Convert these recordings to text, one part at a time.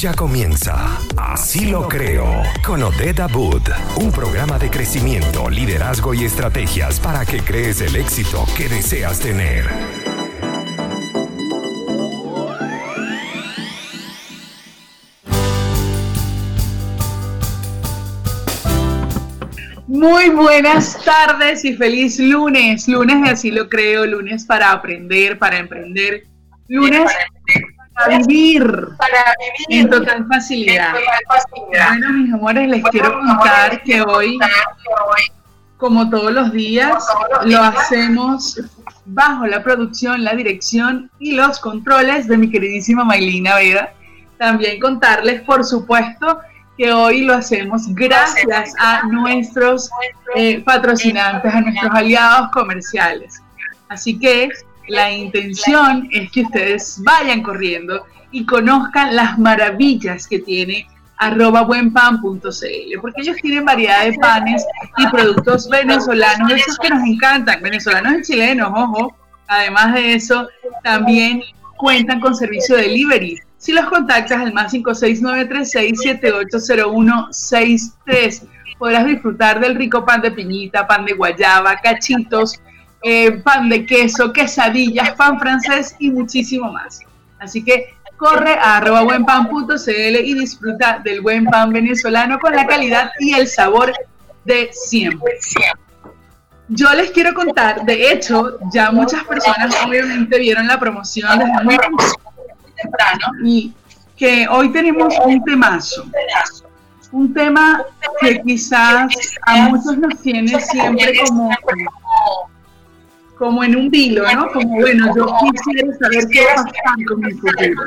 Ya comienza Así lo creo con Odeda Boot, un programa de crecimiento, liderazgo y estrategias para que crees el éxito que deseas tener. Muy buenas tardes y feliz lunes. Lunes Así lo creo, lunes para aprender, para emprender, lunes para vivir, para vivir en total facilidad. Bueno, mis amores, les quiero contar que hoy, como todos los días, lo hacemos bajo la producción, la dirección y los controles de mi queridísima Maylina Veda. También contarles, por supuesto, que hoy lo hacemos gracias a nuestros eh, patrocinantes, a nuestros aliados comerciales. Así que la intención es que ustedes vayan corriendo y conozcan las maravillas que tiene arroba buenpan.cl, porque ellos tienen variedad de panes y productos venezolanos, esos que nos encantan, venezolanos y chilenos, ojo. Además de eso, también cuentan con servicio de delivery. Si los contactas al más 56936780163, podrás disfrutar del rico pan de piñita, pan de guayaba, cachitos, eh, pan de queso, quesadillas, pan francés y muchísimo más. Así que corre a buenpan.cl y disfruta del buen pan venezolano con la calidad y el sabor de siempre. Yo les quiero contar, de hecho, ya muchas personas obviamente vieron la promoción desde muy temprano y que hoy tenemos un temazo. Un tema que quizás a muchos nos tiene siempre como como en un vilo, ¿no? Como, bueno, yo quisiera saber qué va a pasar con mi futuro.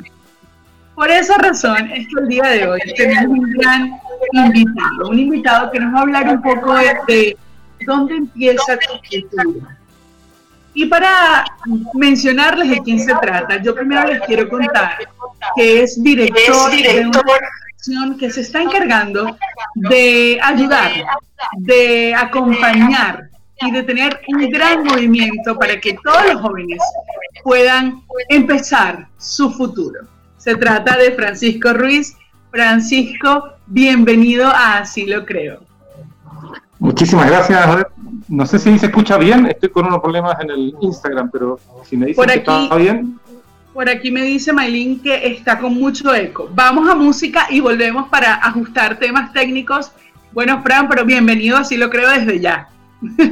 Por esa razón es que el día de hoy tenemos un gran invitado, un invitado que nos va a hablar un poco de, dónde empieza tu futuro. Y para mencionarles de quién se trata, yo primero les quiero contar que es director de una organización que se está encargando de ayudar, de acompañar y de tener un gran movimiento para que todos los jóvenes puedan empezar su futuro. Se trata de Francisco Ruiz. Francisco, bienvenido a Así lo creo. Muchísimas gracias. No sé si se escucha bien, estoy con unos problemas en el Instagram, pero si me dicen que está bien. Por aquí me dice Maylin que está con mucho eco. Vamos a música y volvemos para ajustar temas técnicos. Bueno, Fran, pero bienvenido, así lo creo desde ya.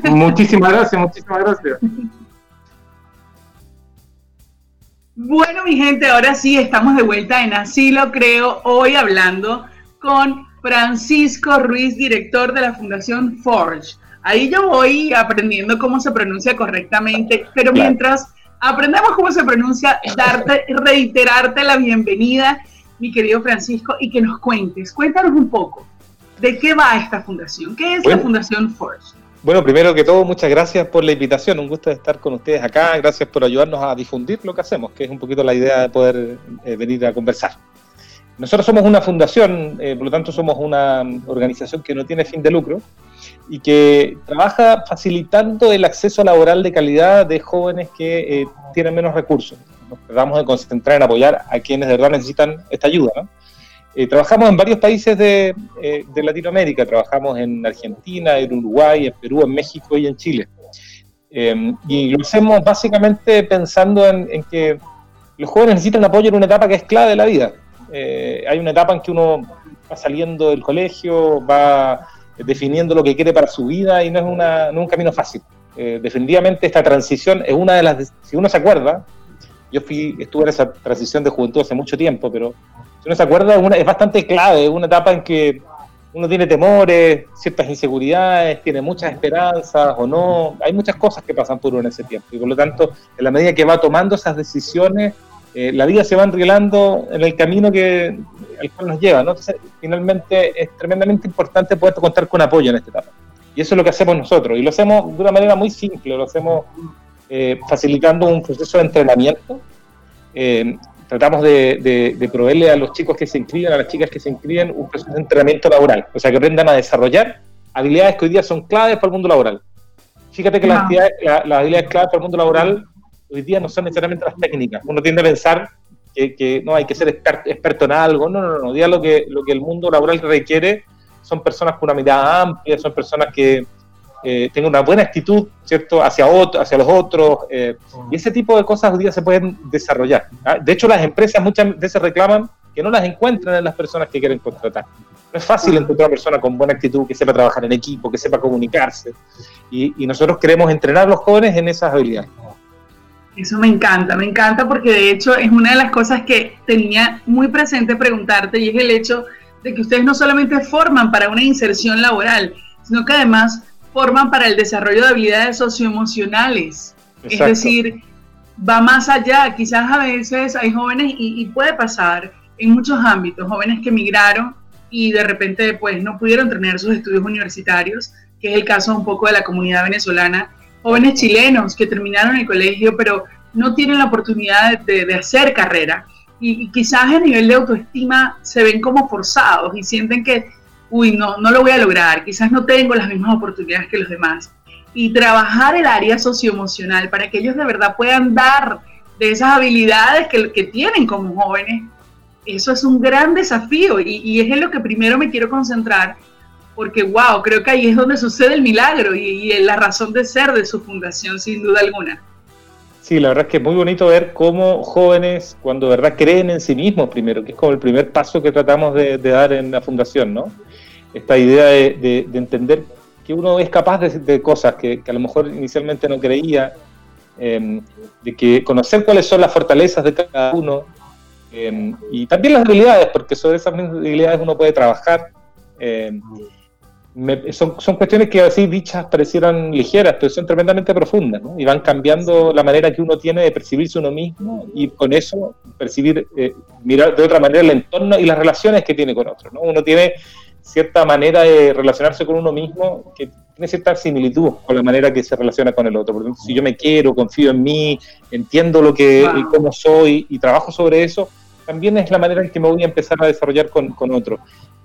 Muchísimas gracias, muchísimas gracias. Bueno, mi gente, ahora sí estamos de vuelta en Así lo creo, hoy hablando con Francisco Ruiz, director de la Fundación Forge. Ahí yo voy aprendiendo cómo se pronuncia correctamente, pero mientras aprendemos cómo se pronuncia, darte, reiterarte la bienvenida, mi querido Francisco, y que nos cuentes, cuéntanos un poco, ¿de qué va esta fundación? ¿Qué es la Fundación Forge? Bueno, primero que todo, muchas gracias por la invitación. Un gusto estar con ustedes acá. Gracias por ayudarnos a difundir lo que hacemos, que es un poquito la idea de poder eh, venir a conversar. Nosotros somos una fundación, eh, por lo tanto somos una organización que no tiene fin de lucro y que trabaja facilitando el acceso laboral de calidad de jóvenes que eh, tienen menos recursos. Nos tratamos de concentrar en apoyar a quienes de verdad necesitan esta ayuda. ¿no? Eh, trabajamos en varios países de, eh, de, Latinoamérica, trabajamos en Argentina, en Uruguay, en Perú, en México y en Chile. Eh, y lo hacemos básicamente pensando en, en, que los jóvenes necesitan apoyo en una etapa que es clave de la vida. hay una etapa en que uno va saliendo del colegio, va definiendo lo que quiere para su vida y no es, una, no es un camino fácil. definitivamente esta transición es una de las, si uno se acuerda, yo fui, estuve en esa transición de juventud hace mucho tiempo, pero si uno se acuerda, una, es bastante clave, una etapa en que uno tiene temores, ciertas inseguridades, tiene muchas esperanzas o no, hay muchas cosas que pasan por uno en ese tiempo y por lo tanto, en la medida que va tomando esas decisiones, eh, la vida se va enrielando en el camino que, al cual nos lleva. ¿no? Entonces, finalmente es tremendamente importante poder contar con apoyo en esta etapa. Y eso es lo que hacemos nosotros. Y lo hacemos de una manera muy simple, lo hacemos eh, facilitando un proceso de entrenamiento eh, tratamos de, proveerle a los chicos que se inscriben, a las chicas que se inscriben, un proceso de entrenamiento laboral, o sea, que aprendan a desarrollar habilidades que hoy día son claves para el mundo laboral. Fíjate que las, habilidades claves para el mundo laboral hoy día no son necesariamente las técnicas. Uno tiende a pensar que, no hay que ser experto en algo, no, no, no, día lo que, lo que el mundo laboral requiere son personas con una mirada amplia, son personas que eh, tengan una buena actitud, ¿cierto?, hacia, otro, hacia los otros, eh, y ese tipo de cosas hoy día se pueden desarrollar. ¿ah? De hecho, las empresas muchas veces reclaman que no las encuentran en las personas que quieren contratar. No es fácil encontrar una persona con buena actitud, que sepa trabajar en equipo, que sepa comunicarse, y, y nosotros queremos entrenar a los jóvenes en esas habilidades. Eso me encanta, me encanta porque de hecho es una de las cosas que tenía muy presente preguntarte y es el hecho de que ustedes no solamente forman para una inserción laboral, sino que además forman para el desarrollo de habilidades socioemocionales. Es decir, va más allá. Quizás a veces hay jóvenes y, y, puede pasar en muchos ámbitos, jóvenes que emigraron y de repente pues no pudieron tener sus estudios universitarios, que es el caso un poco de la comunidad venezolana jóvenes chilenos que terminaron el colegio, pero no tienen la oportunidad de, hacer carrera. Y, quizás a nivel de autoestima se ven como forzados y sienten que, uy, no, no lo voy a lograr, quizás no tengo las mismas oportunidades que los demás. Y trabajar el área socioemocional para que ellos de verdad puedan dar de esas habilidades que, tienen como jóvenes, eso es un gran desafío y, y es en lo que primero me quiero concentrar porque wow, creo que ahí es donde sucede el milagro y, la razón de ser de su fundación, sin duda alguna. Sí, la verdad es que es muy bonito ver cómo jóvenes, cuando de verdad creen en sí mismos primero, que es como el primer paso que tratamos de, dar en la fundación, ¿no? Esta idea de, entender que uno es capaz de, cosas que, a lo mejor inicialmente no creía, em, de que conocer cuáles son las fortalezas de cada uno em, y también las habilidades, porque sobre esas mismas habilidades uno puede trabajar. Em, son, son, cuestiones que así dichas parecieran ligeras, pero son tremendamente profundas, ¿no? Y van cambiando la manera que uno tiene de percibirse uno mismo y con eso percibir, eh, mirar de otra manera el entorno y las relaciones que tiene con otros, ¿no? Uno tiene cierta manera de relacionarse con uno mismo que tiene cierta similitud con la manera que se relaciona con el otro. Por ejemplo, si yo me quiero, confío en mí, entiendo lo que y cómo soy y trabajo sobre eso, también es la manera en que me voy a empezar a desarrollar con, con otro.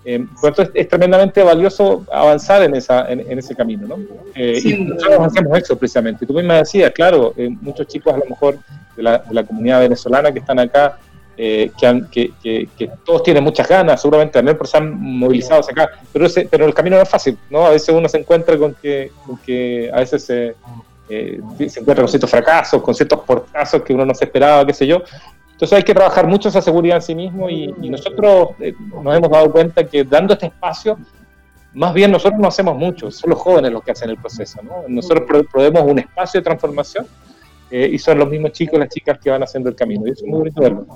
Eh, por eso es, tremendamente valioso avanzar en, esa, en, ese camino, ¿no? Eh, y nosotros hacemos eso precisamente. Tú misma decías, claro, eh, muchos chicos a lo mejor de la, de la comunidad venezolana que están acá, eh, que, que, que, todos tienen muchas ganas, seguramente también por ser movilizados acá, pero, ese, pero el camino no es fácil, ¿no? A veces uno se encuentra con que, con que a veces se, se encuentra con ciertos fracasos, con ciertos portazos que uno no se esperaba, qué sé yo, entonces hay que trabajar mucho esa seguridad en sí mismo y, nosotros eh, nos hemos dado cuenta que dando este espacio, más bien nosotros no hacemos mucho, son los jóvenes los que hacen el proceso. ¿no? Nosotros proveemos un espacio de transformación eh, y son los mismos chicos y las chicas que van haciendo el camino. Y eso es muy bonito verlo.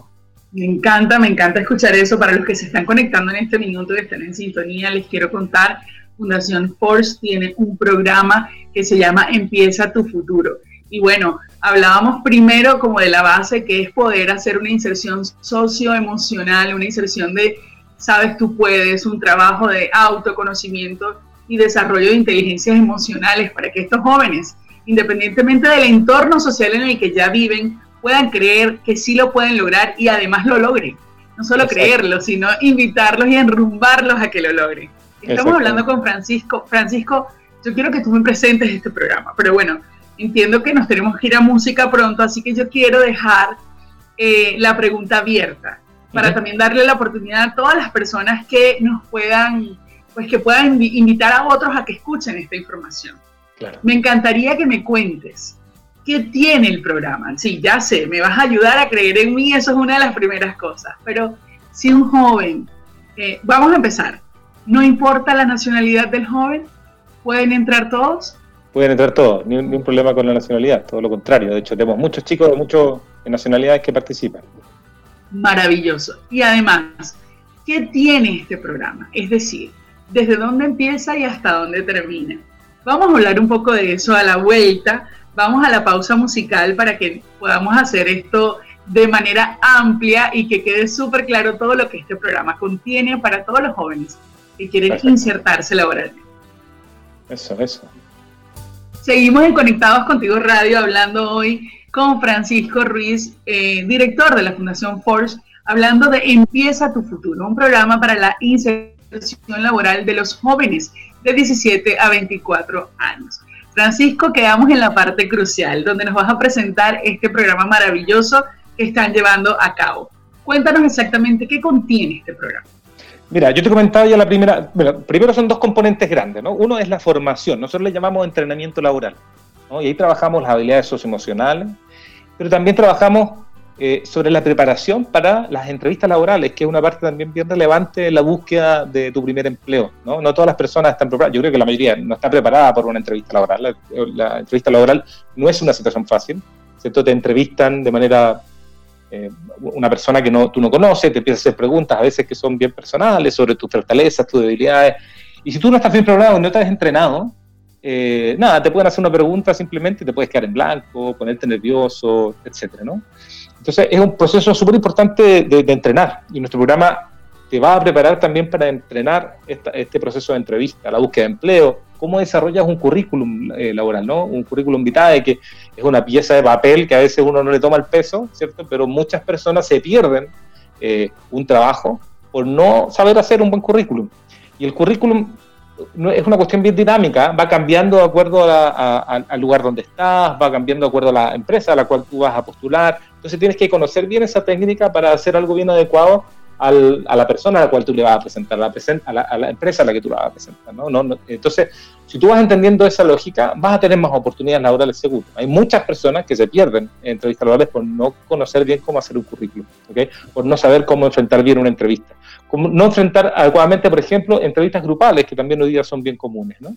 Me encanta, me encanta escuchar eso. Para los que se están conectando en este minuto y están en sintonía, les quiero contar, Fundación Force tiene un programa que se llama Empieza tu futuro. Y bueno, hablábamos primero como de la base que es poder hacer una inserción socioemocional, una inserción de sabes tú puedes, un trabajo de autoconocimiento y desarrollo de inteligencias emocionales para que estos jóvenes, independientemente del entorno social en el que ya viven, puedan creer que sí lo pueden lograr y además lo logren. No solo creerlo, sino invitarlos y enrumbarlos a que lo logren. Estamos hablando con Francisco. Francisco, yo quiero que tú me presentes este programa, pero bueno, entiendo que nos tenemos que ir a música pronto, así que yo quiero dejar eh, la pregunta abierta para también darle la oportunidad a todas las personas que nos puedan, pues que puedan invitar a otros a que escuchen esta información. Me encantaría que me cuentes qué tiene el programa. Sí, ya sé, me vas a ayudar a creer en mí, eso es una de las primeras cosas, pero si un joven, eh, vamos a empezar, no importa la nacionalidad del joven, pueden entrar todos pueden entrar todos, ni, un problema con la nacionalidad, todo lo contrario. De hecho, tenemos muchos chicos de muchas nacionalidades que participan. Maravilloso. Y además, ¿qué tiene este programa? Es decir, ¿desde dónde empieza y hasta dónde termina? Vamos a hablar un poco de eso a la vuelta. Vamos a la pausa musical para que podamos hacer esto de manera amplia y que quede súper claro todo lo que este programa contiene para todos los jóvenes que quieren insertarse laboralmente. Eso, eso. Seguimos en Conectados Contigo Radio hablando hoy con Francisco Ruiz, eh, director de la Fundación Force, hablando de Empieza tu futuro, un programa para la inserción laboral de los jóvenes de 17 a 24 años. Francisco, quedamos en la parte crucial, donde nos vas a presentar este programa maravilloso que están llevando a cabo. Cuéntanos exactamente qué contiene este programa. Mira, yo te comentaba ya la primera, primero son dos componentes grandes, ¿no? Uno es la formación, nosotros le llamamos entrenamiento laboral, ¿no? Y ahí trabajamos las habilidades socioemocionales, pero también trabajamos eh, sobre la preparación para las entrevistas laborales, que es una parte también bien relevante en la búsqueda de tu primer empleo, ¿no? Todas las personas están preparadas, yo creo que la mayoría no está preparada por una entrevista laboral, la, la entrevista laboral no es una situación fácil, ¿cierto? Te entrevistan de manera eh, una persona que no, tú no conoces, te empieza a hacer preguntas a veces que son bien personales sobre tus fortalezas, tus debilidades. Y si tú no estás bien preparado no has entrenado, eh, nada, te pueden hacer una pregunta simplemente te puedes quedar en blanco, ponerte nervioso, etcétera, ¿no? Entonces es un proceso súper importante de, entrenar y nuestro programa te va a preparar también para entrenar este proceso de entrevista, la búsqueda de empleo, cómo desarrollas un currículum eh, laboral, ¿no? Un currículum vitae que es una pieza de papel que a veces uno no le toma el peso, ¿cierto? Pero muchas personas se pierden eh, un trabajo por no saber hacer un buen currículum. Y el currículum es una cuestión bien dinámica, va cambiando de acuerdo al lugar donde estás, va cambiando de acuerdo a la empresa a la cual tú vas a postular. Entonces tienes que conocer bien esa técnica para hacer algo bien adecuado a la persona a la cual tú le vas a presentar, a la, empresa a la que tú la vas a presentar. ¿no? No, entonces, si tú vas entendiendo esa lógica, vas a tener más oportunidades laborales seguro. Hay muchas personas que se pierden en entrevistas laborales por no conocer bien cómo hacer un currículum, ¿okay? por no saber cómo enfrentar bien una entrevista. No enfrentar adecuadamente, por ejemplo, entrevistas grupales, que también hoy día son bien comunes. ¿no?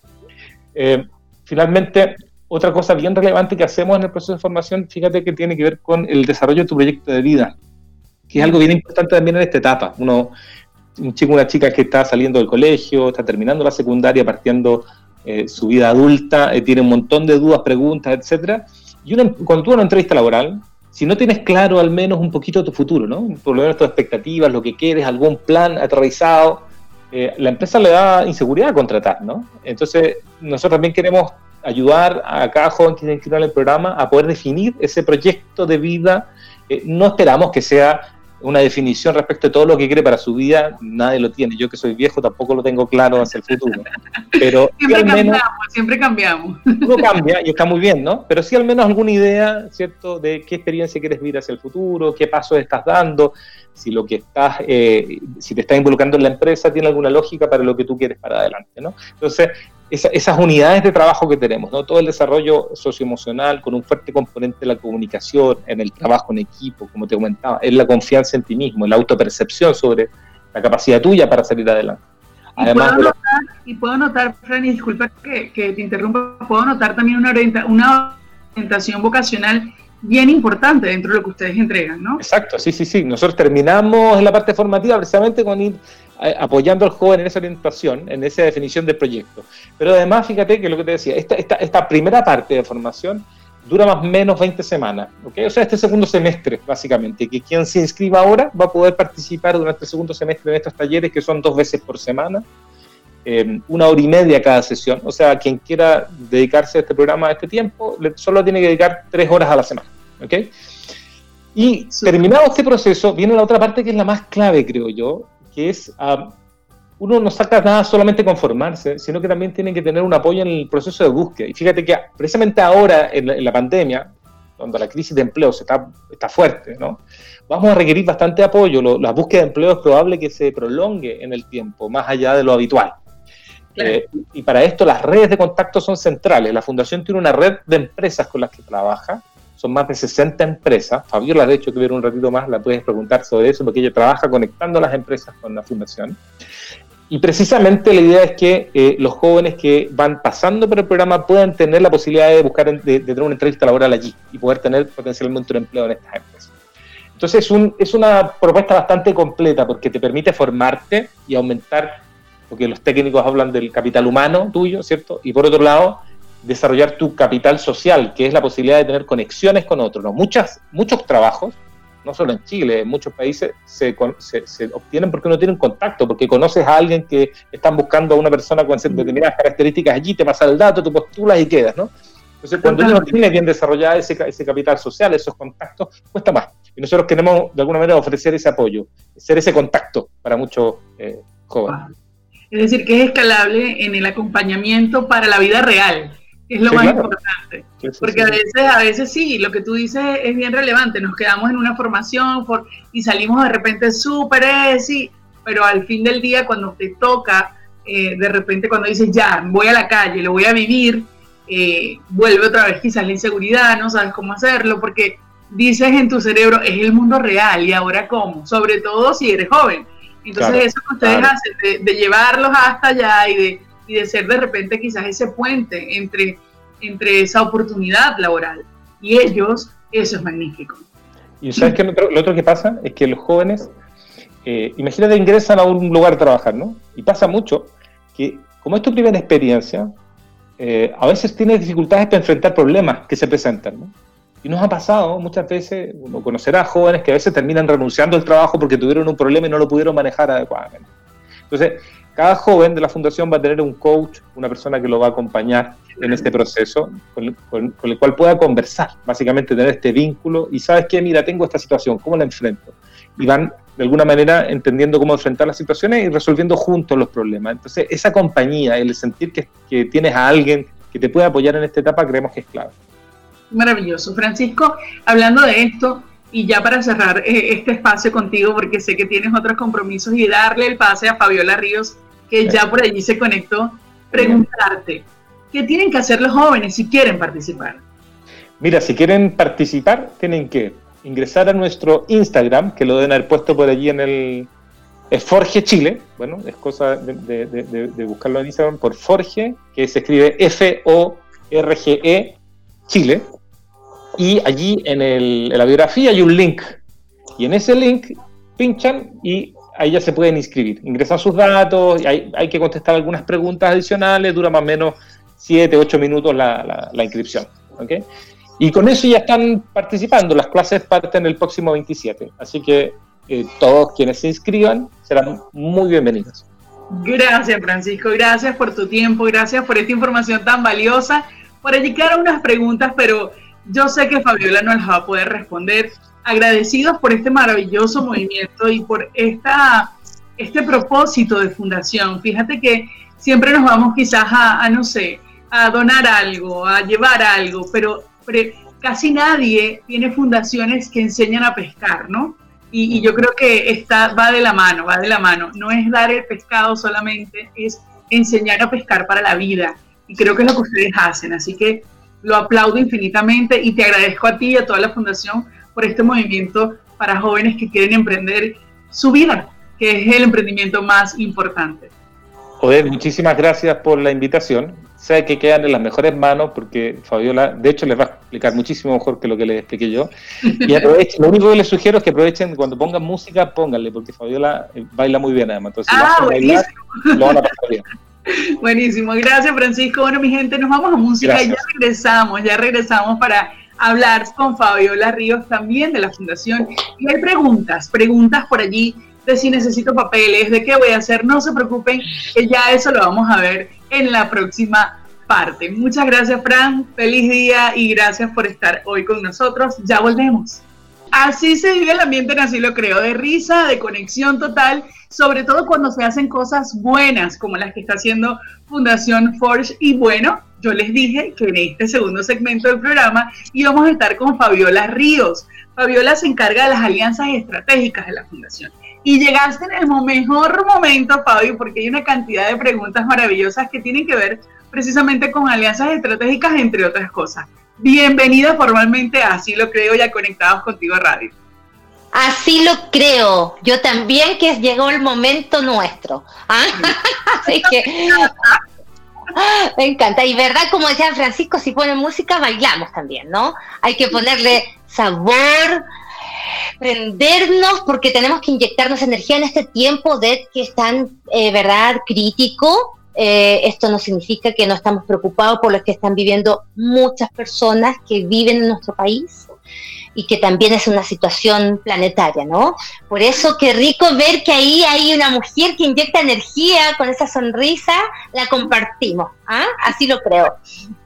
Eh, finalmente, otra cosa bien relevante que hacemos en el proceso de formación, fíjate que tiene que ver con el desarrollo de tu proyecto de vida que es algo bien importante también en esta etapa. Uno, un chico, una chica que está saliendo del colegio, está terminando la secundaria, partiendo eh, su vida adulta, eh, tiene un montón de dudas, preguntas, etcétera. Y cuando tú una entrevista laboral, si no tienes claro al menos un poquito tu futuro, ¿no? Por lo menos tus expectativas, lo que quieres, algún plan aterrizado, eh, la empresa le da inseguridad a contratar, ¿no? Entonces, nosotros también queremos ayudar a cada joven que se inscriba en el programa a poder definir ese proyecto de vida. no esperamos que sea una definición respecto de todo lo que quiere para su vida, nadie lo tiene. Yo que soy viejo tampoco lo tengo claro hacia el futuro. Pero siempre al menos, cambiamos, siempre cambiamos. Uno cambia y está muy bien, ¿no? Pero sí al menos alguna idea, ¿cierto? De qué experiencia quieres vivir hacia el futuro, qué pasos estás dando, si lo que estás, eh, si te estás involucrando en la empresa tiene alguna lógica para lo que tú quieres para adelante, ¿no? Entonces, esas unidades de trabajo que tenemos, ¿no? todo el desarrollo socioemocional con un fuerte componente de la comunicación, en el trabajo en equipo, como te comentaba, es la confianza en ti mismo, la autopercepción sobre la capacidad tuya para salir adelante. Además, y, puedo notar, y puedo notar, Fran, y disculpa que, que, te interrumpa, puedo notar también una, orienta, una orientación vocacional bien importante dentro de lo que ustedes entregan, ¿no? Exacto, sí, sí, sí. Nosotros terminamos en la parte formativa precisamente con ir eh, apoyando al joven en esa orientación, en esa definición del proyecto. Pero además, fíjate que lo que te decía, esta, esta, esta primera parte de formación dura más o menos 20 semanas, ¿ok? O sea, este segundo semestre, básicamente, que quien se inscriba ahora va a poder participar durante el segundo semestre en estos talleres que son dos veces por semana, eh, una hora y media cada sesión. O sea, quien quiera dedicarse a este programa a este tiempo, solo tiene que dedicar tres horas a la semana, ¿ok? Y terminado este proceso, viene la otra parte que es la más clave, creo yo, que es, uno no saca nada solamente conformarse, sino que también tiene que tener un apoyo en el proceso de búsqueda. Y fíjate que precisamente ahora, en la, pandemia, cuando la crisis de empleo se está, está fuerte, ¿no? vamos a requerir bastante apoyo. la búsqueda de empleo es probable que se prolongue en el tiempo, más allá de lo habitual. Eh, y para esto las redes de contacto son centrales. La Fundación tiene una red de empresas con las que trabaja son más de 60 empresas. Fabiola, de hecho, que ver un ratito más, la puedes preguntar sobre eso, porque ella trabaja conectando las empresas con la fundación. Y precisamente la idea es que eh, los jóvenes que van pasando por el programa puedan tener la posibilidad de buscar, de, tener una entrevista laboral allí y poder tener potencialmente un empleo en estas empresas. Entonces es, un, es una propuesta bastante completa porque te permite formarte y aumentar, porque los técnicos hablan del capital humano tuyo, ¿cierto? Y por otro lado, desarrollar tu capital social, que es la posibilidad de tener conexiones con otros. ¿no? Muchas, muchos trabajos, no solo en Chile, en muchos países, se, se, obtienen porque uno tiene un contacto, porque conoces a alguien que están buscando a una persona con determinadas características allí, te pasa el dato, tú postulas y quedas, ¿no? Entonces, cuando uno tiene bien desarrollado ese, ese capital social, esos contactos, cuesta más. Y nosotros queremos, de alguna manera, ofrecer ese apoyo, ser ese contacto para muchos eh, jóvenes. Es decir, que es escalable en el acompañamiento para la vida real es lo más importante. Porque a veces, a veces sí, lo que tú dices es bien relevante, nos quedamos en una formación y salimos de repente súper sí, pero al fin del día cuando te toca, eh, de repente cuando dices ya, voy a la calle, lo voy a vivir, eh, vuelve otra vez quizás la inseguridad, no sabes cómo hacerlo, porque dices en tu cerebro, es el mundo real y ahora cómo, sobre todo si eres joven. Entonces eso que ustedes hacen de, llevarlos hasta allá y de, y de ser de repente quizás ese puente entre, entre esa oportunidad laboral y ellos, eso es magnífico. Y sabes que lo otro, que pasa es que los jóvenes, eh, imagínate, ingresan a un lugar a trabajar, ¿no? Y pasa mucho que como es tu primera experiencia, eh, a veces tienes dificultades para enfrentar problemas que se presentan, ¿no? Y nos ha pasado muchas veces, uno conocerá jóvenes que a veces terminan renunciando al trabajo porque tuvieron un problema y no lo pudieron manejar adecuadamente. Entonces, cada joven de la fundación va a tener un coach, una persona que lo va a acompañar en este proceso, con, el cual pueda conversar, básicamente tener este vínculo y sabes que, mira, tengo esta situación, ¿cómo la enfrento? Y van de alguna manera entendiendo cómo enfrentar las situaciones y resolviendo juntos los problemas. Entonces, esa compañía, el sentir que, que tienes a alguien que te puede apoyar en esta etapa, creemos que es clave. Maravilloso. Francisco, hablando de esto, y ya para cerrar eh, este espacio contigo, porque sé que tienes otros compromisos y darle el pase a Fabiola Ríos, que ya por allí se conectó, preguntarte, ¿qué tienen que hacer los jóvenes si quieren participar? Mira, si quieren participar, tienen que ingresar a nuestro Instagram, que lo deben haber puesto por allí en el... Es Forge Chile, bueno, es cosa de, de buscarlo en Instagram por Forge, que se escribe F-O-R-G-E Chile, y allí en, la biografía hay un link. Y en ese link pinchan y ahí ya se pueden inscribir. Ingresan sus datos, hay, hay que contestar algunas preguntas adicionales, dura más o menos 7, 8 minutos la, la, inscripción. ¿okay? Y con eso ya están participando. Las clases parten el próximo 27. Así que eh, todos quienes se inscriban serán muy bienvenidos. Gracias, Francisco. Gracias por tu tiempo. Gracias por esta información tan valiosa. Por allí quedaron unas preguntas, pero yo sé que Fabiola no las va a poder responder. Agradecidos por este maravilloso movimiento y por esta, este propósito de fundación. Fíjate que siempre nos vamos quizás a, no sé, a donar algo, a llevar algo, pero, casi nadie tiene fundaciones que enseñan a pescar, ¿no? Y, yo creo que está, va de la mano, va de la mano. No es dar el pescado solamente, es enseñar a pescar para la vida. Y creo que es lo que ustedes hacen. Así que lo aplaudo infinitamente y te agradezco a ti y a toda la Fundación por este movimiento para jóvenes que quieren emprender su vida, que es el emprendimiento más importante. Joder, muchísimas gracias por la invitación. Sé que quedan en las mejores manos porque Fabiola, de hecho, les va a explicar muchísimo mejor que lo que les expliqué yo. Y aprovechen, lo único que les sugiero es que aprovechen cuando pongan música, pónganle, porque Fabiola eh, baila muy bien además. Entonces, ah, lo van a pasar bien. Buenísimo, gracias Francisco. Bueno, mi gente, nos vamos a música y ya regresamos, ya regresamos para hablar con Fabiola Ríos también de la Fundación. Y hay preguntas, preguntas por allí de si necesito papeles, de qué voy a hacer. No se preocupen, que ya eso lo vamos a ver en la próxima parte. Muchas gracias, Fran. Feliz día y gracias por estar hoy con nosotros. Ya volvemos. Así se vive el ambiente en Así lo creo, de risa, de conexión total sobre todo cuando se hacen cosas buenas como las que está haciendo Fundación Forge. Y bueno, yo les dije que en este segundo segmento del programa íbamos a estar con Fabiola Ríos. Fabiola se encarga de las alianzas estratégicas de la Fundación. Y llegaste en el mejor momento, Fabio, porque hay una cantidad de preguntas maravillosas que tienen que ver precisamente con alianzas estratégicas, entre otras cosas. Bienvenida formalmente a Así lo creo ya conectados contigo a radio. Así lo creo. Yo también que llegó el momento nuestro. ¿ah? Así que me encanta. Y verdad, como decía Francisco, si ponen música, bailamos también, ¿no? Hay que ponerle sabor, prendernos, porque tenemos que inyectarnos energía en este tiempo de que es tan, eh, ¿verdad?, crítico. Eh, esto no significa que no estamos preocupados por lo que están viviendo muchas personas que viven en nuestro país y que también es una situación planetaria, ¿no? Por eso qué rico ver que ahí hay una mujer que inyecta energía con esa sonrisa, la compartimos, ¿ah? Así lo creo.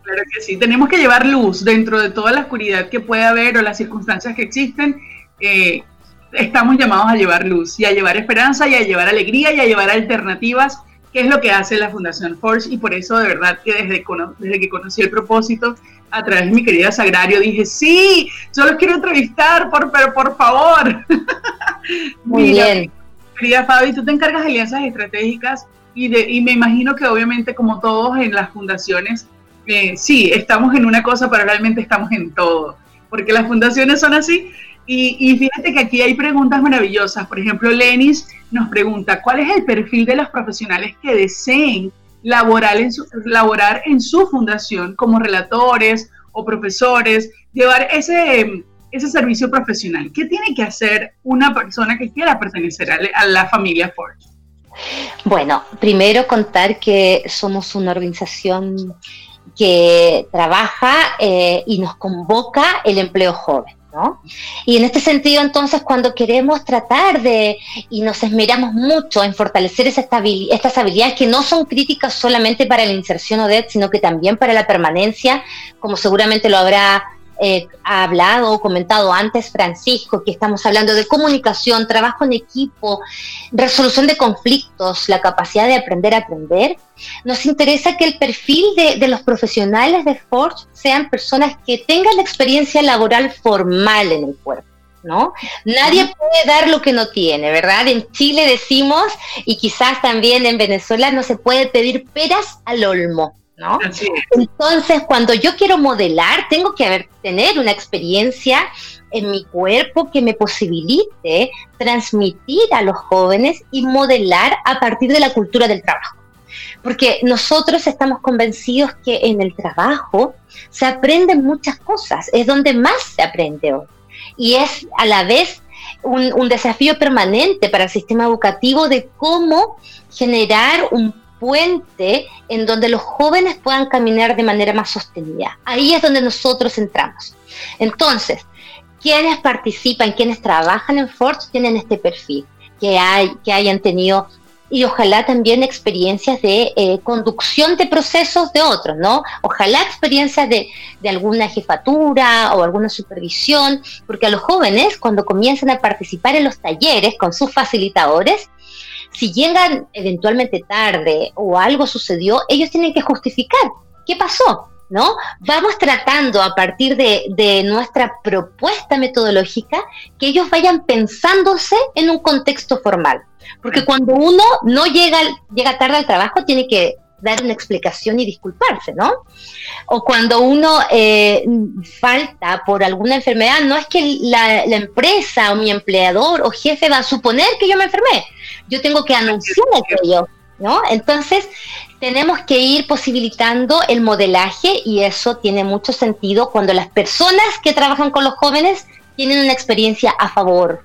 Claro que sí, tenemos que llevar luz dentro de toda la oscuridad que puede haber o las circunstancias que existen. Eh, estamos llamados a llevar luz y a llevar esperanza y a llevar alegría y a llevar alternativas qué es lo que hace la Fundación Forge y por eso de verdad que desde, desde que conocí el propósito a través de mi querida Sagrario dije, sí, yo los quiero entrevistar, por, pero por favor. Muy bien. Querida Fabi, tú te encargas de alianzas estratégicas y, de, y me imagino que obviamente como todos en las fundaciones, eh, sí, estamos en una cosa, pero realmente estamos en todo, porque las fundaciones son así. Y, y fíjate que aquí hay preguntas maravillosas. Por ejemplo, Lenis nos pregunta, ¿cuál es el perfil de los profesionales que deseen laborar en su, laborar en su fundación como relatores o profesores, llevar ese, ese servicio profesional? ¿Qué tiene que hacer una persona que quiera pertenecer a, la familia Ford? Bueno, primero contar que somos una organización que trabaja eh, y nos convoca el empleo joven. Y en este sentido, entonces, cuando queremos tratar de, y nos esmeramos mucho en fortalecer esa estas habilidades que no son críticas solamente para la inserción ODED, sino que también para la permanencia, como seguramente lo habrá eh, ha hablado o comentado antes Francisco, que estamos hablando de comunicación, trabajo en equipo, resolución de conflictos, la capacidad de aprender a aprender, nos interesa que el perfil de, los profesionales de Forge sean personas que tengan la experiencia laboral formal en el cuerpo. ¿No? Nadie puede dar lo que no tiene, ¿verdad? En Chile decimos, y quizás también en Venezuela, no se puede pedir peras al olmo. ¿No? Entonces, cuando yo quiero modelar, tengo que haber, tener una experiencia en mi cuerpo que me posibilite transmitir a los jóvenes y modelar a partir de la cultura del trabajo. Porque nosotros estamos convencidos que en el trabajo se aprenden muchas cosas, es donde más se aprende hoy. Y es a la vez un, un desafío permanente para el sistema educativo de cómo generar un puente en donde los jóvenes puedan caminar de manera más sostenida. Ahí es donde nosotros entramos. Entonces, quienes participan, quienes trabajan en Forge tienen este perfil, que, hay, que hayan tenido y ojalá también experiencias de eh, conducción de procesos de otros, ¿no? Ojalá experiencias de, de, alguna jefatura o alguna supervisión, porque a los jóvenes cuando comienzan a participar en los talleres con sus facilitadores, si llegan eventualmente tarde o algo sucedió, ellos tienen que justificar qué pasó, ¿no? Vamos tratando a partir de, nuestra propuesta metodológica que ellos vayan pensándose en un contexto formal. Porque cuando uno no llega, llega tarde al trabajo, tiene que dar una explicación y disculparse, ¿no? O cuando uno eh, falta por alguna enfermedad, no es que la, la, empresa o mi empleador o jefe va a suponer que yo me enfermé, yo tengo que anunciar aquello, ¿no? Entonces, tenemos que ir posibilitando el modelaje y eso tiene mucho sentido cuando las personas que trabajan con los jóvenes tienen una experiencia a favor,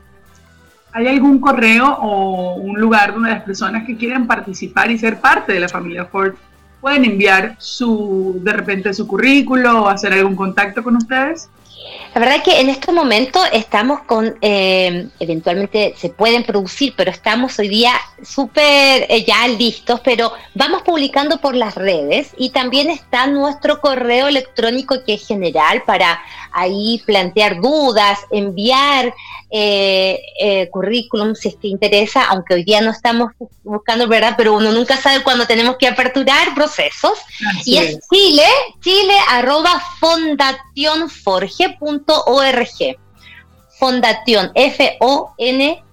¿Hay algún correo o un lugar donde las personas que quieren participar y ser parte de la familia Ford pueden enviar su, de repente su currículo o hacer algún contacto con ustedes? La verdad es que en este momento estamos con, eh, eventualmente se pueden producir, pero estamos hoy día súper eh, ya listos, pero vamos publicando por las redes y también está nuestro correo electrónico que es general para ahí plantear dudas, enviar eh, eh, currículum si te interesa, aunque hoy día no estamos buscando, ¿verdad? Pero uno nunca sabe cuándo tenemos que aperturar procesos. y es, chile, chile arroba fondacionforge.org. Fondación, F-O-N-D-A-T-I-O-N,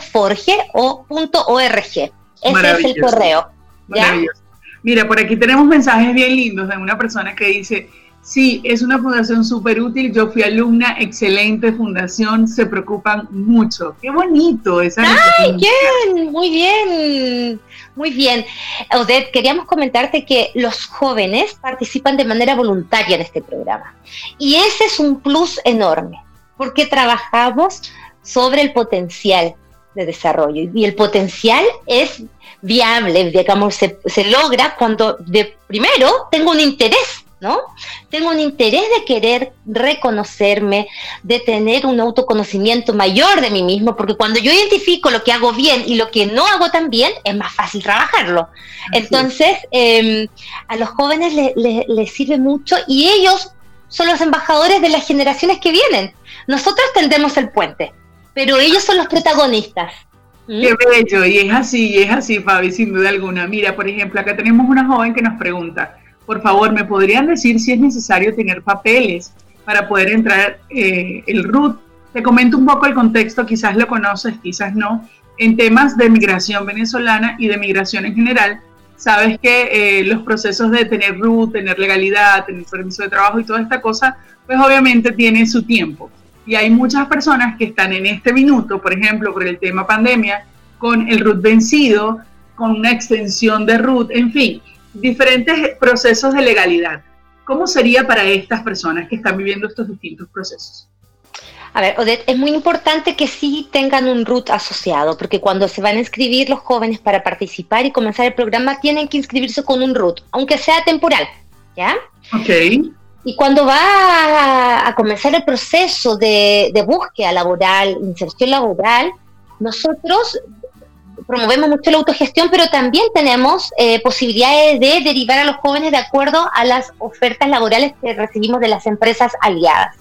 forge o punto .org. Ese es el correo. Mira, por aquí tenemos mensajes bien lindos de una persona que dice, Sí, es una fundación súper útil. Yo fui alumna, excelente fundación, se preocupan mucho. Qué bonito esa. ¡Ay, bien! Muy bien, muy bien. Odette, queríamos comentarte que los jóvenes participan de manera voluntaria en este programa. Y ese es un plus enorme, porque trabajamos sobre el potencial de desarrollo. Y el potencial es viable, digamos, se, se logra cuando de primero tengo un interés ¿no? Tengo un interés de querer reconocerme, de tener un autoconocimiento mayor de mí mismo, porque cuando yo identifico lo que hago bien y lo que no hago tan bien, es más fácil trabajarlo. Entonces, em, a los jóvenes les sirve mucho y ellos son los embajadores de las generaciones que vienen. Nosotros tendemos el puente, pero ellos son los protagonistas. ¿Mm? Qué bello, y es así, y es así, Fabi, sin duda alguna. Mira, por ejemplo, acá tenemos una joven que nos pregunta, por favor, ¿me podrían decir si es necesario tener papeles para poder entrar eh, el RUT? Te comento un poco el contexto, quizás lo conoces, quizás no. En temas de migración venezolana y de migración en general, sabes que eh, los procesos de tener RUT, tener legalidad, tener permiso de trabajo y toda esta cosa, pues obviamente tiene su tiempo. Y hay muchas personas que están en este minuto, por ejemplo, por el tema pandemia, con el RUT vencido, con una extensión de RUT, en fin, diferentes procesos de legalidad. ¿Cómo sería para estas personas que están viviendo estos distintos procesos? A ver, Odette, es muy importante que sí tengan un RUT asociado, porque cuando se van a inscribir los jóvenes para participar y comenzar el programa, tienen que inscribirse con un RUT, aunque sea temporal, ¿ya? Ok. Y cuando va a, comenzar el proceso de, búsqueda laboral, inserción laboral, nosotros promovemos mucho la autogestión, pero también tenemos eh, posibilidades de derivar a los jóvenes de acuerdo a las ofertas laborales que recibimos de las empresas aliadas.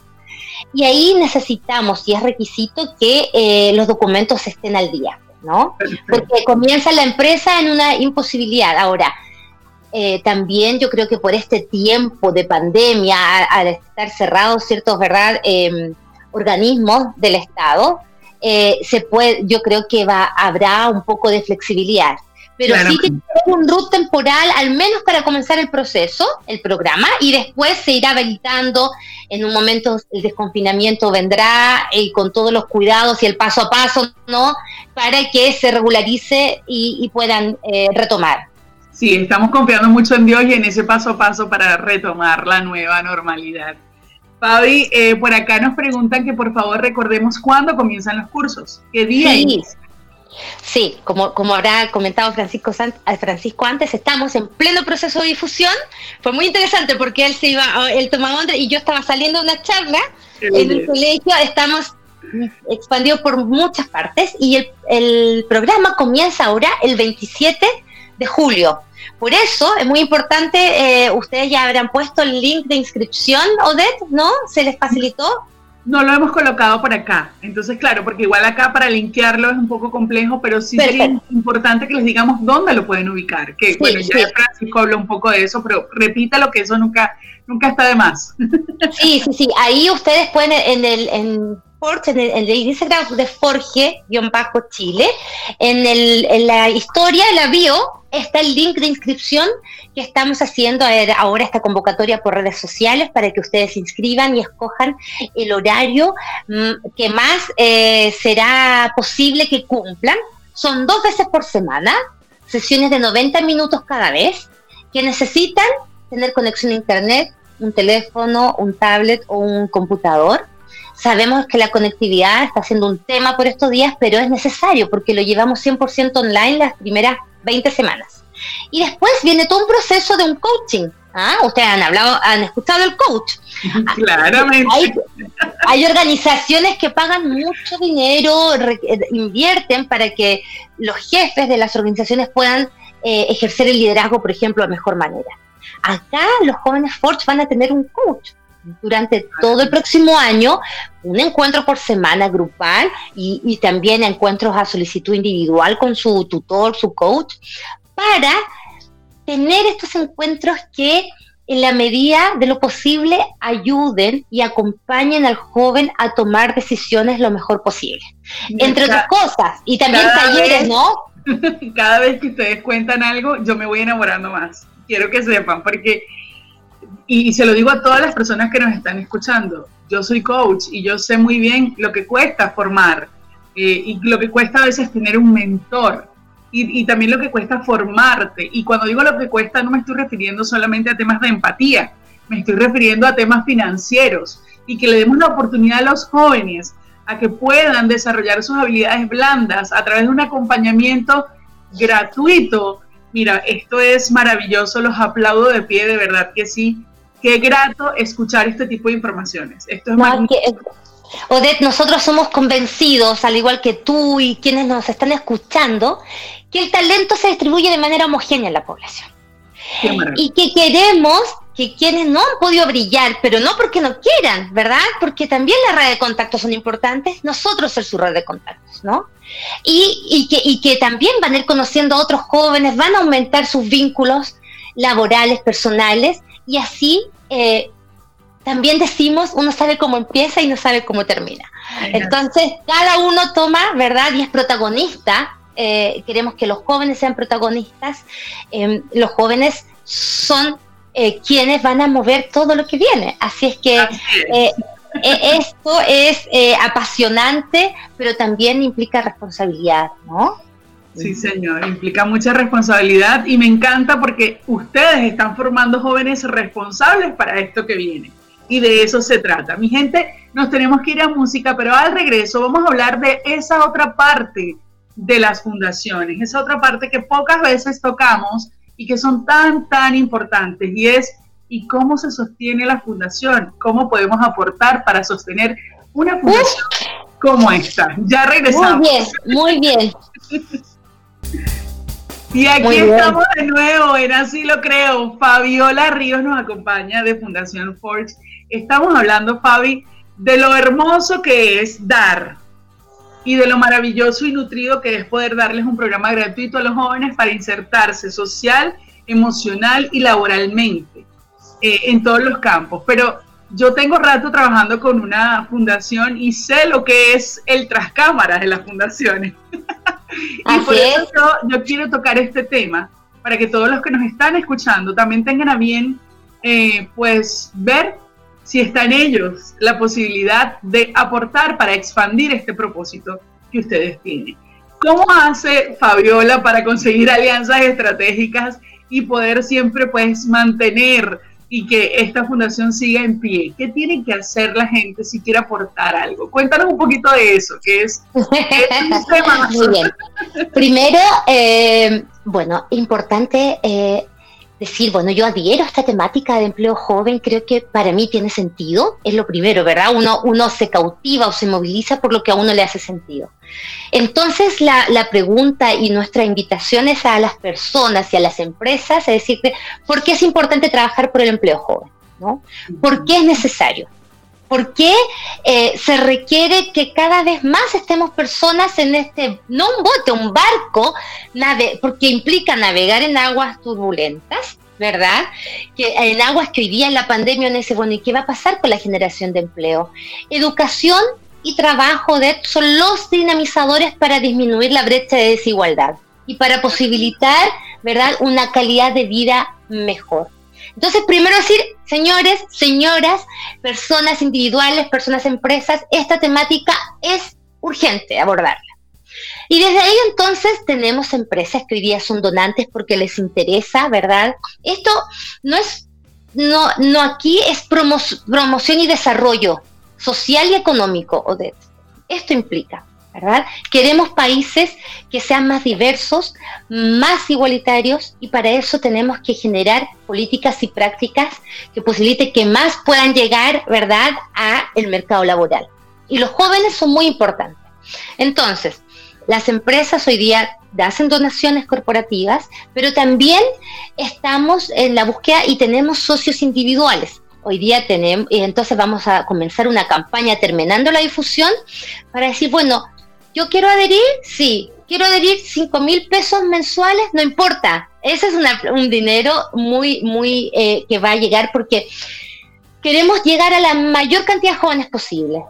Y ahí necesitamos, y es requisito, que eh, los documentos estén al día, ¿no? Porque comienza la empresa en una imposibilidad. Ahora, eh, también yo creo que por este tiempo de pandemia, al, estar cerrados ciertos ¿verdad? Em, organismos del Estado, eh, se puede, yo creo que va, habrá un poco de flexibilidad. Pero sí que un root temporal, al menos para comenzar el proceso, el programa, y después se irá habilitando. En un momento el desconfinamiento vendrá y con todos los cuidados y el paso a paso, ¿no? Para que se regularice y, puedan eh, retomar. Sí, estamos confiando mucho en Dios y en ese paso a paso para retomar la nueva normalidad. Fabi, eh, por acá nos preguntan que por favor recordemos cuándo comienzan los cursos, qué día sí. Sí, como, como habrá comentado Francisco, eh, Francisco antes, estamos en pleno proceso de difusión. Fue muy interesante porque él se iba, él tomaba onda y yo estaba saliendo de una charla en el colegio. Estamos expandidos por muchas partes y el, el programa comienza ahora el 27 de julio. Por eso es muy importante, eh, ustedes ya habrán puesto el link de inscripción, Odette, ¿no? ¿Se les facilitó? No lo hemos colocado por acá. Entonces, claro, porque igual acá para linkearlo es un poco complejo, pero sí sería importante que les digamos dónde lo pueden ubicar. Que bueno, ya Francisco habló un poco de eso, pero repita lo que eso nunca, nunca está de más. Sí, sí, sí. Ahí ustedes pueden en el en en el, Instagram de Forge-Chile, en, el, en la historia, la bio, está el link de inscripción que estamos haciendo ahora esta convocatoria por redes sociales para que ustedes se inscriban y escojan el horario mm, que más eh, será posible que cumplan. Son dos veces por semana, sesiones de 90 minutos cada vez, que necesitan tener conexión a internet, un teléfono, un tablet o un computador Sabemos que la conectividad está siendo un tema por estos días, pero es necesario porque lo llevamos 100% online las primeras 20 semanas. Y después viene todo un proceso de un coaching. ¿Ah? Ustedes han hablado, han escuchado el coach. Claramente. Hay, organizaciones que pagan mucho dinero, invierten para que los jefes de las organizaciones puedan eh, ejercer el liderazgo, por ejemplo, de mejor manera. Acá los jóvenes Forge van a tener un coach durante todo el próximo año un encuentro por semana grupal y, también encuentros a solicitud individual con su tutor, su coach, para tener estos encuentros que en la medida de lo posible ayuden y acompañen al joven a tomar decisiones lo mejor posible. Entre otras cosas, y también talleres, ¿no? Cada vez que ustedes cuentan algo, yo me voy enamorando más. Quiero que sepan, porque y, se lo digo a todas las personas que nos están escuchando, yo soy coach y yo sé muy bien lo que cuesta formar eh, y lo que cuesta a veces tener un mentor y, y, también lo que cuesta formarte. Y cuando digo lo que cuesta no me estoy refiriendo solamente a temas de empatía, me estoy refiriendo a temas financieros y que le demos la oportunidad a los jóvenes a que puedan desarrollar sus habilidades blandas a través de un acompañamiento gratuito Mira, esto es maravilloso, los aplaudo de pie, de verdad que sí. Qué grato escuchar este tipo de informaciones. Esto es Odette, nosotros somos convencidos, al igual que tú y quienes nos están escuchando, que el talento se distribuye de manera homogénea en la población. Y que queremos que quienes no han podido brillar, pero no porque no quieran, ¿verdad? Porque también las redes de contactos son importantes, nosotros ser su red de contactos, ¿no? Y, que, y que también van a ir conociendo a otros jóvenes, van a aumentar sus vínculos laborales, personales, y así eh, también decimos, uno sabe cómo empieza y no sabe cómo termina. Entonces, cada uno toma, ¿verdad? Y es protagonista. Eh, queremos que los jóvenes sean protagonistas. Em, los jóvenes son eh, quienes van a mover todo lo que viene. Así es que eh, esto es apasionante, pero también implica responsabilidad, ¿no? Sí, señor, implica mucha responsabilidad y me encanta porque ustedes están formando jóvenes responsables para esto que viene y de eso se trata. Mi gente, nos tenemos que ir a música, pero al regreso vamos a hablar de esa otra parte de las fundaciones, esa otra parte que pocas veces tocamos y que son tan, tan importantes y es ¿y cómo se sostiene la fundación? ¿Cómo podemos aportar para sostener una fundación como esta? Ya regresamos. Muy bien, muy bien. Y aquí estamos de nuevo, en Así lo creo. Fabiola Ríos nos acompaña de Fundación Forge estamos hablando, Fabi, de lo hermoso que es dar y de lo maravilloso y nutrido que es poder darles un programa gratuito a los jóvenes para insertarse social, emocional y laboralmente eh, en todos los campos. Pero yo tengo rato trabajando con una fundación y sé lo que es el trascámaras de las fundaciones. y por eso yo, quiero tocar este tema para que todos los que nos están escuchando también tengan a bien eh, pues ver si está en ellos la posibilidad de aportar para expandir este propósito que ustedes tienen. ¿Cómo hace Fabiola para conseguir alianzas estratégicas y poder siempre pues mantener y que esta fundación siga en pie? ¿Qué tiene que hacer la gente si quiere aportar algo? Cuéntanos un poquito de eso, que es, Muy bien. Primero, eh, bueno, importante eh, decir, bueno, yo adhiero a esta temática de empleo joven, creo que para mí tiene sentido, es lo primero, ¿verdad? Uno, uno se cautiva o se moviliza por lo que a uno le hace sentido. Entonces, la, la pregunta y nuestra invitación es a las personas y a las empresas, es decir, ¿por qué es importante trabajar por el empleo joven? ¿no? ¿Por qué es necesario? ¿Por qué eh, se requiere que cada vez más estemos personas en este, no un bote, un barco, nave, porque implica navegar en aguas turbulentas, ¿verdad? Que en aguas que hoy día en la pandemia no dice, bueno, ¿y qué va a pasar con la generación de empleo? Educación y trabajo de, son los dinamizadores para disminuir la brecha de desigualdad y para posibilitar, ¿verdad?, una calidad de vida mejor. Entonces, primero decir, señores, señoras, personas individuales, personas empresas, esta temática es urgente abordarla. Y desde ahí entonces tenemos empresas que hoy día son donantes porque les interesa, ¿verdad? Esto no es, no, no aquí es promoción y desarrollo social y económico, Odette. Esto implica Queremos países que sean más diversos, más igualitarios y para eso tenemos que generar políticas y prácticas que posibiliten que más puedan llegar, ¿verdad?, a el mercado laboral. Y los jóvenes son muy importantes. Entonces, las empresas hoy día hacen donaciones corporativas, pero también estamos en la búsqueda y tenemos socios individuales. Hoy día tenemos, y entonces vamos a comenzar una campaña terminando la difusión para decir, bueno, yo quiero adherir, sí. Quiero adherir 5 mil pesos mensuales, no importa. Ese es un dinero muy, muy eh, que va a llegar porque queremos llegar a la mayor cantidad de jóvenes posible.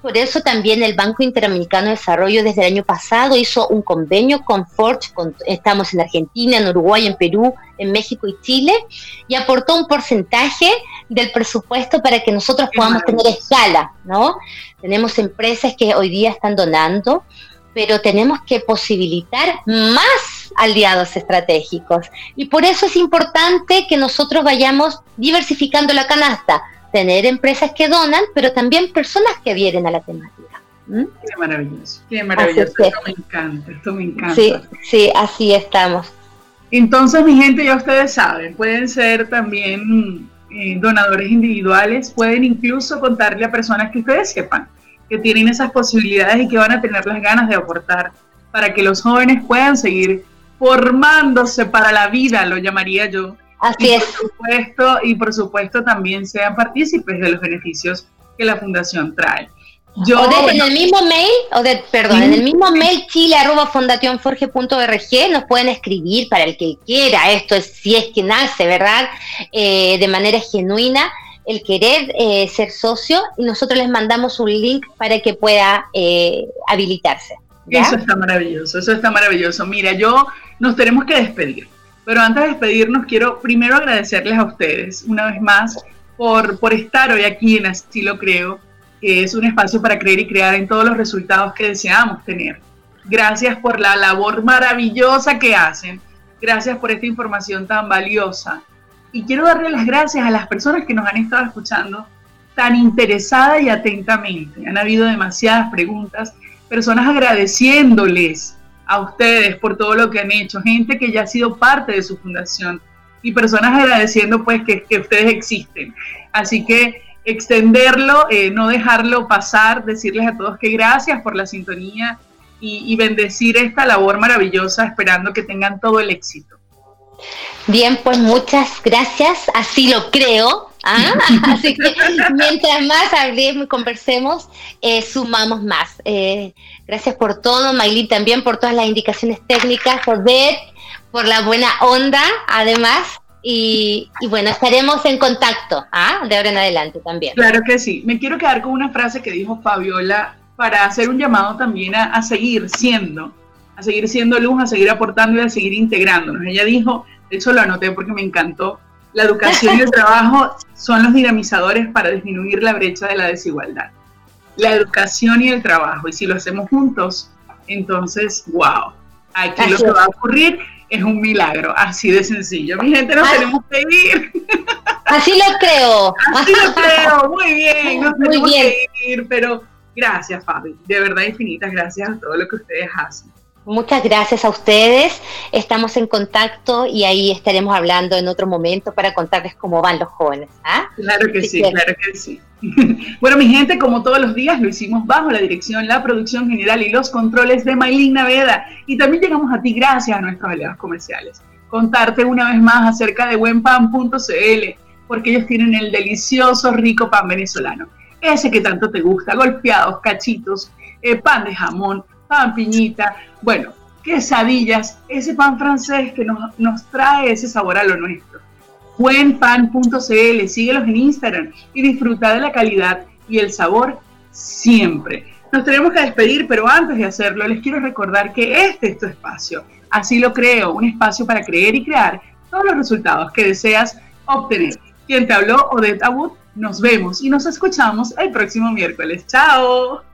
Por eso también el Banco Interamericano de Desarrollo desde el año pasado hizo un convenio con Forge, estamos en Argentina, en Uruguay, en Perú, en México y Chile, y aportó un porcentaje del presupuesto para que nosotros podamos tener escala, ¿no? Tenemos empresas que hoy día están donando, pero tenemos que posibilitar más aliados estratégicos. Y por eso es importante que nosotros vayamos diversificando la canasta tener empresas que donan, pero también personas que adhieren a la temática. Qué maravilloso, qué maravilloso. esto me encanta, esto me encanta. Sí, sí, así estamos. Entonces, mi gente, ya ustedes saben, pueden ser también eh, donadores individuales, pueden incluso contarle a personas que ustedes sepan que tienen esas posibilidades y que van a tener las ganas de aportar para que los jóvenes puedan seguir formándose para la vida, lo llamaría yo, Así es. Por supuesto, y por supuesto también sean partícipes de los beneficios que la fundación trae. Yo, o en el mismo mail, o de, perdón, en el mismo mail chile arroba nos pueden escribir para el que quiera, esto es si es que nace, ¿verdad? Eh, de manera genuina, el querer eh, ser socio y nosotros les mandamos un link para que pueda eh, habilitarse. Eso está maravilloso, eso está maravilloso. Mira, yo nos tenemos que despedir, pero antes de despedirnos quiero primero agradecerles a ustedes una vez más por, por estar hoy aquí en Así lo creo que es un espacio para creer y crear en todos los resultados que deseamos tener. Gracias por la labor maravillosa que hacen. Gracias por esta información tan valiosa. Y quiero darle las gracias a las personas que nos han estado escuchando tan interesada y atentamente. Han habido demasiadas preguntas, personas agradeciéndoles a ustedes por todo lo que han hecho, gente que ya ha sido parte de su fundación y personas agradeciendo pues que, que ustedes existen. Así que extenderlo, eh, no dejarlo pasar, decirles a todos que gracias por la sintonía y, bendecir esta labor maravillosa, esperando que tengan todo el éxito. Bien, pues muchas gracias, así lo creo. ¿Ah? Así que mientras más hablemos y conversemos, eh, sumamos más. Eh, gracias por todo, Maylin también por todas las indicaciones técnicas, por ver, por la buena onda, además. Y, bueno, estaremos en contacto ¿ah? de ahora en adelante también. Claro que sí. Me quiero quedar con una frase que dijo Fabiola para hacer un llamado también a, seguir siendo, a seguir siendo luz, a seguir aportando y a seguir integrándonos. Ella dijo, de hecho lo anoté porque me encantó, la educación y el trabajo son los dinamizadores para disminuir la brecha de la desigualdad. La educación y el trabajo, y si lo hacemos juntos, entonces, wow, aquí lo que va a ocurrir es un milagro, así de sencillo. Mi gente, nos tenemos que ir. Así lo creo. Así lo creo, muy bien, nos tenemos que ir, pero gracias, Fabi, de verdad infinitas gracias a todo lo que ustedes hacen. Muchas gracias a ustedes. Estamos en contacto y ahí estaremos hablando en otro momento para contarles cómo van los jóvenes. ¿ah? Claro que sí, claro que sí. bueno, mi gente, como todos los días, lo hicimos bajo la dirección, la producción general y los controles de Maylin Naveda. Y también llegamos a ti gracias a nuestros aliados comerciales. Contarte una vez más acerca de buenpan.cl, porque ellos tienen el delicioso, rico pan venezolano. Ese que tanto te gusta, golpeados, cachitos, eh, pan de jamón pan piñita, bueno, quesadillas, ese pan francés que nos, nos trae ese sabor a lo nuestro. Buenpan.cl, síguelos en Instagram y disfruta de la calidad y el sabor siempre. Nos tenemos que despedir, pero antes de hacerlo, les quiero recordar que este es tu espacio. Así lo creo, un espacio para creer y crear todos los resultados que deseas obtener. Quien te habló, Odette Abud, nos vemos y nos escuchamos el próximo miércoles. ¡Chao!